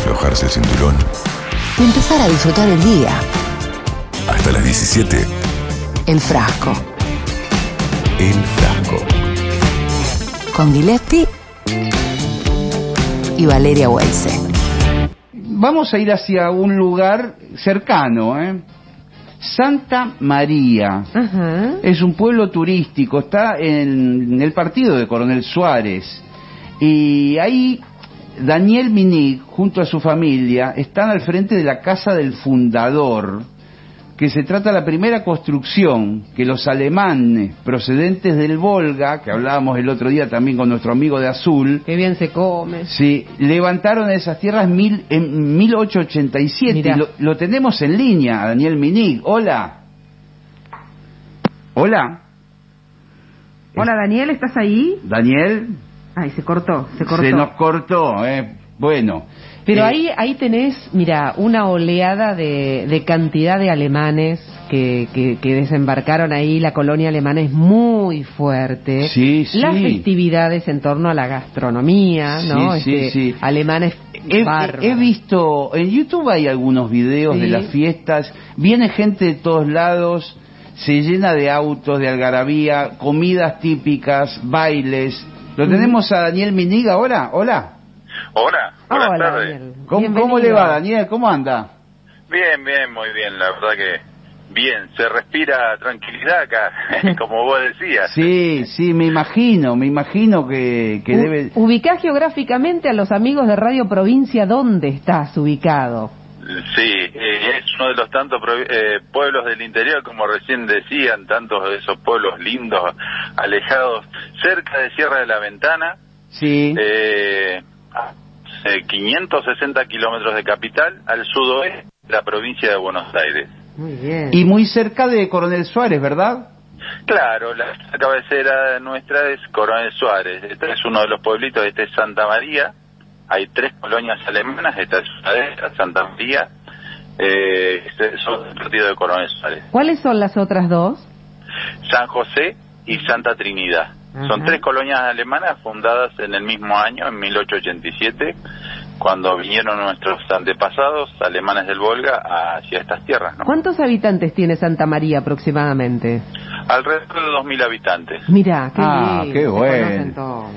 aflojarse el cinturón. Y empezar a disfrutar el día. Hasta las 17, El frasco. el frasco. Con Giletti y Valeria Weise. Vamos a ir hacia un lugar cercano, ¿eh? Santa María. Es un pueblo turístico, está en el partido de Coronel Suárez. Y ahí Daniel Minig, junto a su familia, están al frente de la casa del fundador, que se trata de la primera construcción que los alemanes procedentes del Volga, que hablábamos el otro día también con nuestro amigo de Azul, Qué bien se come. Sí, levantaron esas tierras mil, en 1887. Mirá. Y Lo, lo tenemos en línea, a Daniel Minig. Hola. Hola, Hola Daniel, ¿estás ahí? Daniel. Ay, se cortó, se cortó. Se nos cortó, eh. Bueno. Pero eh, ahí, ahí tenés, mira, una oleada de, de cantidad de alemanes que, que, que desembarcaron ahí. La colonia alemana es muy fuerte. Sí, sí. Las festividades en torno a la gastronomía, ¿no? Sí, sí, Este, sí. Alemanes He, bárbaros. he visto, en YouTube hay algunos videos de Sí. las fiestas, viene gente de todos lados, se llena de autos, de algarabía, comidas típicas, bailes. ¿Lo tenemos a Daniel Minig ahora? Hola. Hola, buenas Hola, tardes. Daniel. ¿Cómo. ¿Cómo le va, Daniel? ¿Cómo anda? Bien, bien, muy bien, la verdad que bien, se respira tranquilidad acá, como vos decías. Sí, sí, me imagino, me imagino que, que U- debe... Ubicás geográficamente a los amigos de Radio Provincia dónde estás ubicado. Sí, eh, es uno de los tantos provi- eh, pueblos del interior, como recién decían, tantos de esos pueblos lindos, alejados, cerca de Sierra de la Ventana, Sí, eh, a eh, 560 kilómetros de capital, al sudoeste de la provincia de Buenos Aires. Muy bien. y muy cerca de Coronel Suárez, ¿verdad? Claro, la cabecera nuestra es Coronel Suárez. Este es uno de los pueblitos, este es Santa María. Hay tres colonias alemanas, esta es una de ellas, Santa María. Eh, este- son del partido de Coronel Suárez. ¿Cuáles son las otras dos? San José y Santa Trinidad. Son tres colonias alemanas fundadas en el mismo año, en 1887, cuando vinieron nuestros antepasados alemanes del Volga hacia estas tierras. ¿no? ¿Cuántos habitantes tiene Santa María aproximadamente? Alrededor de 2.000 habitantes. Mirá, qué Ah, qué bueno.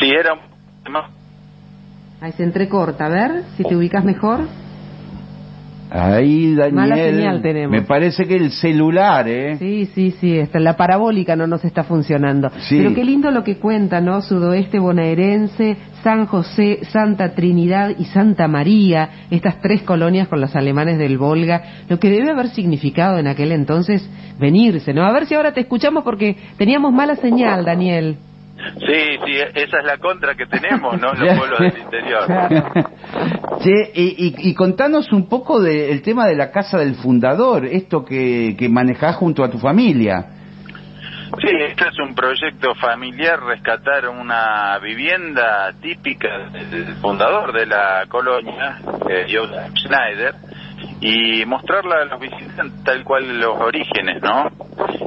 Sí, era un Ahí se entrecorta, a ver si te ubicas mejor. Ahí, Daniel. Mala señal tenemos. Me parece que el celular, ¿eh? Sí, sí, sí, está, la parabólica no nos está funcionando. Sí. Pero qué lindo lo que cuenta, ¿no? Sudoeste bonaerense, San José, Santa Trinidad y Santa María, estas tres colonias con los alemanes del Volga, lo que debe haber significado en aquel entonces venirse, ¿no? A ver si ahora te escuchamos porque teníamos mala señal, Daniel. Sí, sí, esa es la contra que tenemos, ¿no? Los pueblos del interior. Che, y, y- y contanos un poco del tema de la casa del fundador, esto que, que manejás junto a tu familia. Sí, este es un proyecto familiar, rescatar una vivienda típica del fundador de la colonia, eh, Joseph Schneider, y mostrarla a los visitantes tal cual los orígenes, ¿no?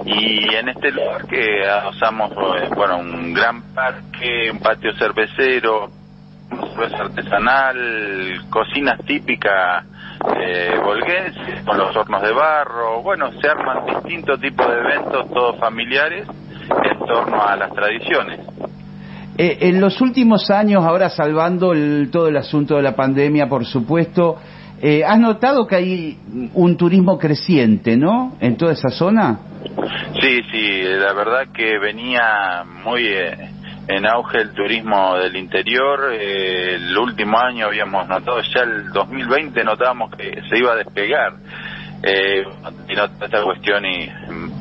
Y en este lugar que usamos, bueno, un gran parque, un patio cervecero, cerveza artesanal, cocinas típicas eh, volguenses, con los hornos de barro, bueno, se arman distintos tipos de eventos, todos familiares, en torno a las tradiciones. Eh, en los últimos años, ahora salvando el- todo el asunto de la pandemia, por supuesto, eh, ¿has notado que hay un turismo creciente, ¿no? En toda esa zona. Sí, sí, la verdad que venía muy eh, en auge el turismo del interior. eh, el último año habíamos notado, ya el 2020 notábamos que se iba a despegar. Eh, y no esta cuestión y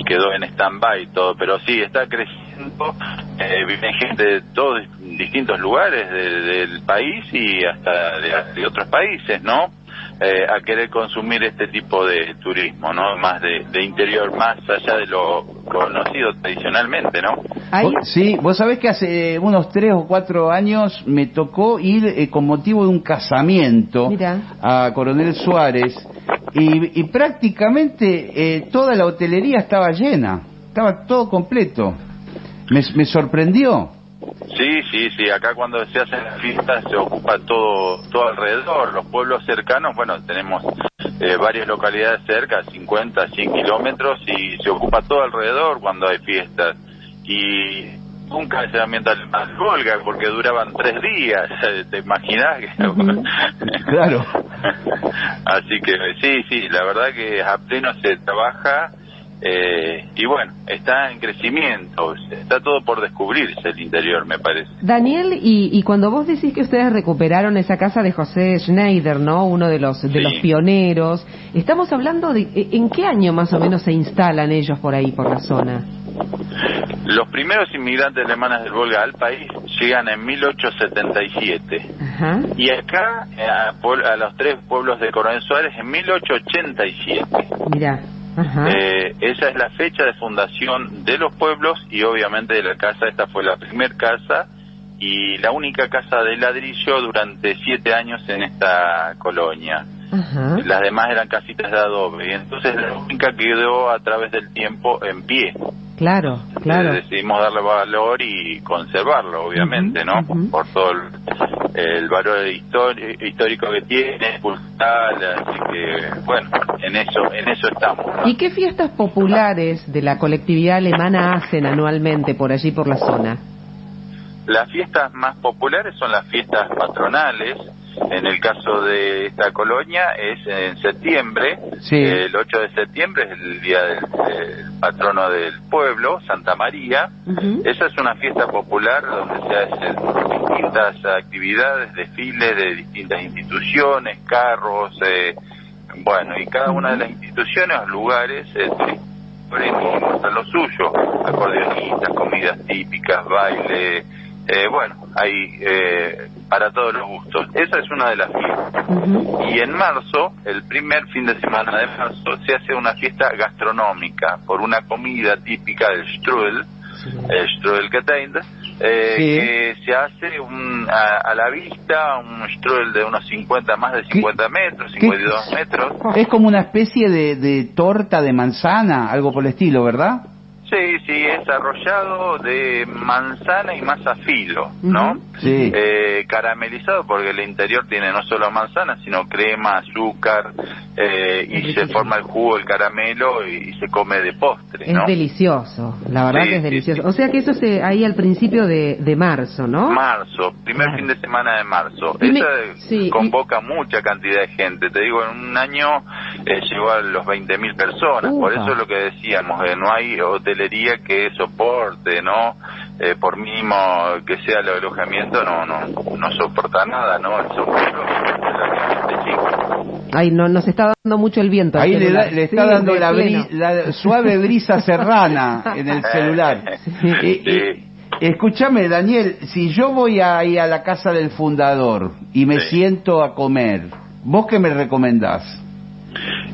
quedó en stand-by todo, pero sí, está creciendo. Eh, viene gente de todos distintos lugares de- del país y hasta de otros países, ¿no? Eh, a querer consumir este tipo de turismo, ¿no? Más de, de interior, más allá de lo conocido tradicionalmente, ¿no? Sí, vos sabés que hace unos tres o cuatro años me tocó ir eh, con motivo de un casamiento Mirá. a Coronel Suárez y, y prácticamente eh, toda la hotelería estaba llena, estaba todo completo. Me, me sorprendió. Sí, sí, sí. Acá cuando se hacen las fiestas se ocupa todo, todo alrededor. Los pueblos cercanos, bueno, tenemos eh, varias localidades cerca, 50, 100 kilómetros, y se ocupa todo alrededor cuando hay fiestas. Y nunca se ambienta más Volga porque duraban tres días, ¿te imaginas? Claro. Así que sí, sí, la verdad que a pleno se trabaja eh, y bueno, está en crecimiento, está todo por descubrirse el interior, me parece. Daniel, y, y cuando vos decís que ustedes recuperaron esa casa de José Schneider, ¿no? Uno de los de Sí. los pioneros, estamos hablando de en qué año más o menos se instalan ellos por ahí por la zona. Los primeros inmigrantes alemanes del Volga al país llegan en 1877 Ajá. y acá eh, a, a los tres pueblos de Coronel Suárez en 1887. Mira. Ajá. Eh, esa es la fecha de fundación de los pueblos y obviamente de la casa. Esta fue la primera casa y la única casa de ladrillo durante siete años en esta colonia. Ajá. Las demás eran casitas de adobe y entonces la única quedó a través del tiempo en pie. Claro, claro. Eh, decidimos darle valor y conservarlo, obviamente, ¿no? Por todo el, el valor histórico que tiene, cultural, así que, bueno, en eso, en eso estamos. ¿no? ¿Y qué fiestas populares de la colectividad alemana hacen anualmente por allí por la zona? Las fiestas más populares son las fiestas patronales. En el caso de esta colonia es en septiembre. Sí. El 8 de septiembre es el día del, del patrono del pueblo, Santa María. Ujú. Esa es una fiesta popular donde se hacen distintas actividades, desfiles de distintas instituciones, carros, eh, bueno, y cada una de las instituciones o lugares eh, muestran lo suyo, acordeonistas, comidas típicas, baile, eh, bueno, hay eh, para todos los gustos. Esa es una de las fiestas. Y en marzo, el primer fin de semana de marzo, se hace una fiesta gastronómica por una comida típica del strudel, el strudel Geteinde, eh, Sí. que se hace un, a, a la vista un strudel de unos 50, más de 50 metros, 52 metros. Es como una especie de, de torta de manzana, algo por el estilo, ¿verdad? Sí, sí, es arrollado de manzana y masa filo, ¿no? Sí. Eh, caramelizado porque el interior tiene no solo manzana, sino crema, azúcar, eh, y se forma el jugo, el caramelo y, y se come de postre, Es delicioso, la verdad Sí, que es delicioso. sí. O sea que eso se ahí al principio de, de marzo, ¿no? Marzo, primer Claro. fin de semana de marzo. Y me- Esa y- convoca mucha cantidad de gente. Te digo, en un año eh, llegó a los 20.000 personas. Por eso es lo que decíamos, no hay hotelería que soporte, ¿no? Eh, por mínimo que sea el alojamiento, no no no soporta nada, ¿no? El soporte es relativamente chico. Ay, no, nos está dando mucho el viento. Ahí le, da- celular. le está Sí, dando la, pleno. bri- la suave brisa serrana en el celular. Sí. Eh, eh, escúchame, Daniel, si yo voy ahí a la casa del fundador y me Sí. siento a comer, ¿vos qué me recomendás?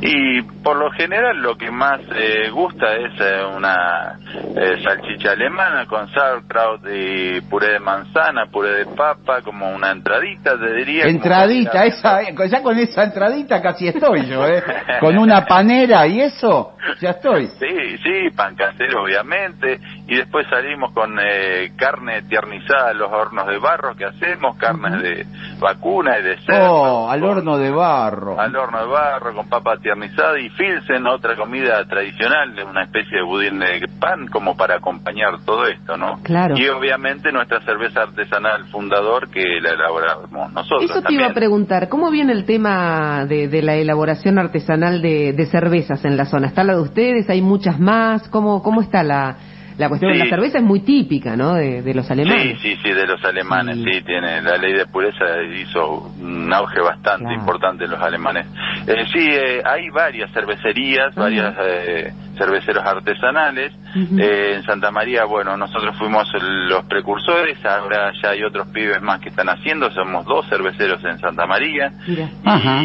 Y por lo general lo que más eh, gusta es eh, una eh, salchicha alemana con sauerkraut y puré de manzana, puré de papa, como una entradita, te diría. Entradita, esa, eh, ya con esa entradita casi estoy yo, ¿eh? Con una panera y eso, ya estoy. Sí, sí, pan casero obviamente, y después salimos con eh, carne tiernizada a los hornos de barro que hacemos, carnes de vacuna y de cerdo. Oh, al con- horno de barro. al horno de barro con papa tiernizada y filsen, otra comida tradicional, una especie de budín de pan como para acompañar todo esto, ¿no? Claro. Y obviamente nuestra cerveza artesanal fundador que la elaboramos nosotros Eso te también. iba a preguntar, ¿cómo viene el tema de, de la elaboración artesanal de, de cervezas en la zona? ¿Está la de ustedes? ¿Hay muchas más? ¿Cómo, cómo está la, la cuestión? Sí. La cerveza es muy típica, ¿no? De, de los alemanes. Sí, sí, sí, de los alemanes, Sí. sí, tiene la ley de pureza hizo un auge bastante Claro. importante en los alemanes. Eh, sí, eh, hay varias cervecerías, Ajá. varias eh, cerveceros artesanales. Eh, en Santa María, bueno, nosotros fuimos los precursores, ahora ya hay otros pibes más que están haciendo, somos dos cerveceros en Santa María. Mira.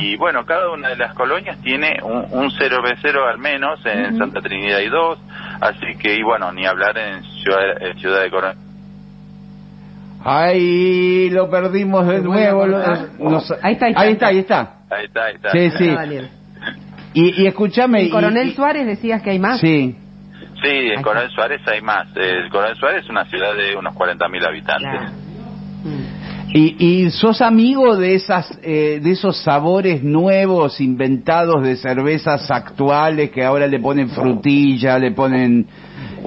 Y bueno, cada una de las colonias tiene un, un cervecero al menos, en. Santa Trinidad hay dos, así que, y bueno, ni hablar en Ciudad, en Ciudad de Coronel. Ahí lo perdimos de ¿Se vuelve a nuevo. lo- cortar? nos- Ahí está, ahí está. ahí está, ahí está. Ahí está, ahí está. Sí, sí. Ah. Y, y escuchame. ¿En y- Coronel y- Suárez decías que hay más? Sí. Sí, en Coronel. Suárez hay más. El Coronel Suárez es una ciudad de unos 40.000 habitantes. Claro. ¿Y, y sos amigo de esas eh, de esos sabores nuevos inventados de cervezas actuales que ahora le ponen frutilla, le ponen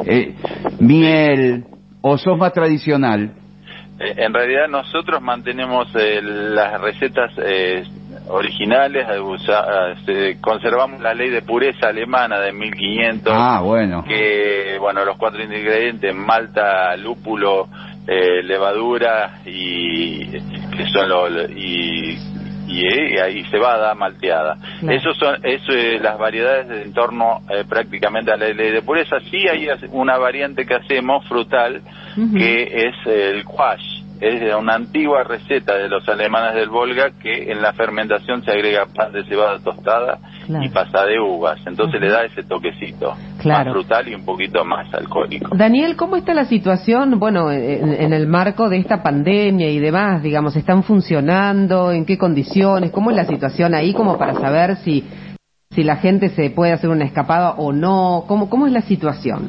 eh, miel o sos más tradicional? Eh, en realidad nosotros mantenemos eh, las recetas eh, originales, eh, eh, conservamos la ley de pureza alemana de 1500. Ah, bueno. que bueno los cuatro ingredientes malta lúpulo eh, levadura y que son lo, lo- y y, eh, y cebada malteada Claro. esos son eso, eh, las variedades en torno eh, prácticamente a la ley de pureza sí hay una variante que hacemos frutal que es el quash es de una antigua receta de los alemanes del Volga que en la fermentación se agrega pan de cebada tostada Claro. y pasa de uvas. Entonces le da ese toquecito Claro. más frutal y un poquito más alcohólico. Daniel, ¿cómo está la situación, bueno, en, en el marco de esta pandemia y demás? Digamos, ¿están funcionando? ¿En qué condiciones? ¿Cómo es la situación ahí como para saber si, si la gente se puede hacer una escapada o no? ¿Cómo, cómo es la situación?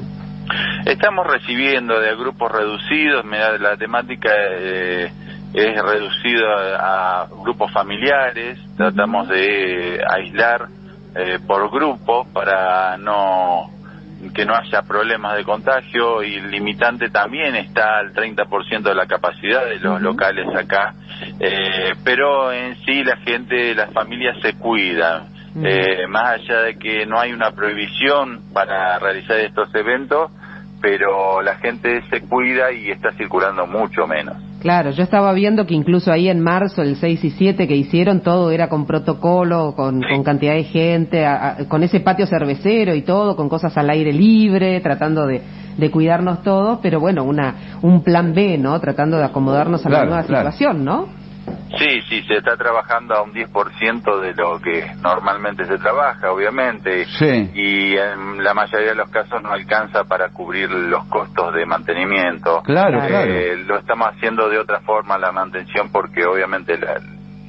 Estamos recibiendo de grupos reducidos, mira, la temática eh, es reducida a grupos familiares, tratamos de aislar eh, por grupo para no que no haya problemas de contagio y el limitante también está al 30% de la capacidad de los locales acá, eh, pero en sí la gente, las familias se cuidan. Eh, más allá de que no hay una prohibición para realizar estos eventos, pero la gente se cuida y está circulando mucho menos. Claro, yo estaba viendo que incluso ahí en marzo, el 6 y 7 que hicieron, todo era con protocolo, con, Sí. con cantidad de gente, a- a- con ese patio cervecero y todo, con cosas al aire libre, tratando de, de cuidarnos todos, pero bueno, una un plan B, ¿no? Tratando de acomodarnos a la nueva claro. situación, ¿no? Sí, sí, se está trabajando a un 10% de lo que normalmente se trabaja, obviamente. Sí. Y en la mayoría de los casos no alcanza para cubrir los costos de mantenimiento. Claro, Claro. claro. Eh, lo estamos haciendo de otra forma la mantención porque obviamente la-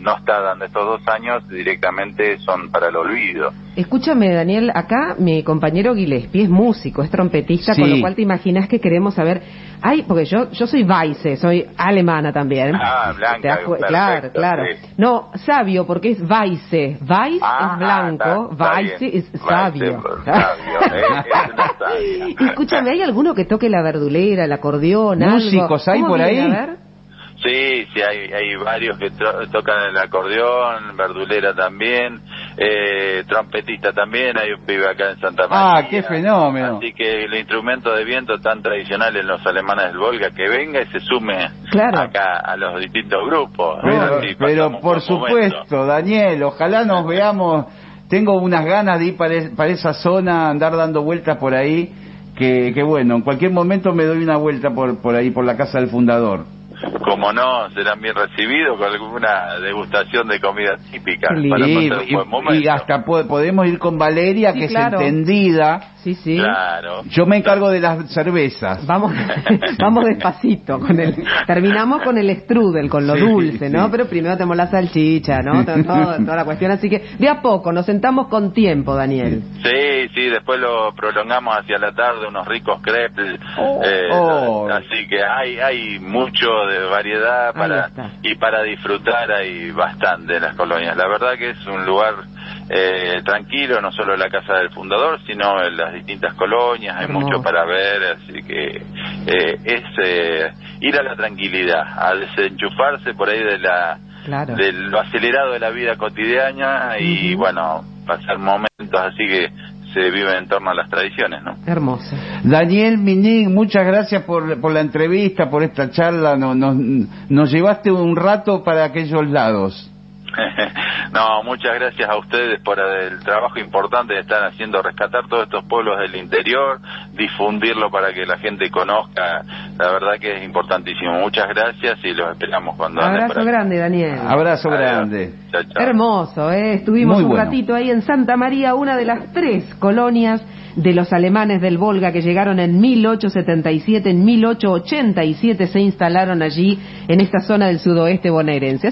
no está dando estos dos años, directamente son para el olvido. Escúchame, Daniel, acá mi compañero Gillespie es músico, es trompetista, con lo cual te imaginas que queremos saber. Ay, porque yo yo soy Weisse, soy alemana también. Ah, blanca, perfecto, claro, claro. sí. No, sabio, porque es Weisse. Weiss Ah, es blanco, está- está Weisse bien. es Weisse, sabio. sabio, eh, es escúchame, ¿hay alguno que toque la verdulera, el acordeón, algo? ¿Músicos hay ¿Cómo por ahí? A ver. Sí, sí, hay, hay varios que to- tocan el acordeón, verdulera también, eh, trompetista también, hay un pibe acá en Santa María. Ah, qué fenómeno. Así que el instrumento de viento tan tradicional en los alemanes del Volga, que venga y se sume Claro. acá a los distintos grupos. Pero, por momento. supuesto, Daniel, ojalá nos veamos. Tengo unas ganas de ir para, es- para esa zona, andar dando vueltas por ahí. Que, que bueno, en cualquier momento me doy una vuelta por, por ahí, por la casa del fundador. Como no, serán bien recibidos con alguna degustación de comida típica para Y, pasar un buen y- momento. y hasta po- podemos ir con Valeria, Sí, que claro. es entendida. Sí, sí. Claro. Yo me encargo de las cervezas. Vamos, vamos despacito con el, terminamos con el strudel, con lo Sí, dulce, ¿no? sí. Pero primero tenemos la salchicha, ¿no? Todo- todo- toda la cuestión, así que de a poco, nos sentamos con tiempo, Daniel. Sí, sí, después lo prolongamos hacia la tarde, unos ricos crepes. Oh. eh, Oh. Así que hay hay mucho de variedad para y para disfrutar hay bastante en las colonias. La verdad que es un lugar eh, tranquilo, no solo la casa del fundador, sino en las distintas colonias. Hay mucho para ver, así que eh, es eh, ir a la tranquilidad, a desenchufarse por ahí de la Claro. de lo acelerado de la vida cotidiana y bueno, pasar momentos así que se viven en torno a las tradiciones, ¿no? Hermoso. Daniel Minig, muchas gracias por, por la entrevista, por esta charla. No- Nos, nos llevaste un rato para aquellos lados. no, muchas gracias a ustedes por el trabajo importante que están haciendo rescatar todos estos pueblos del interior, difundirlo para que la gente conozca. La verdad que es importantísimo. Muchas gracias y los esperamos cuando Abrazo grande, Daniel. Abrazo Adiós. grande. Chao, chao. Hermoso, ¿eh? Estuvimos Muy un bueno. ratito ahí en Santa María, una de las tres colonias de los alemanes del Volga que llegaron en 1877, en 1887 se instalaron allí en esta zona del sudoeste bonaerense.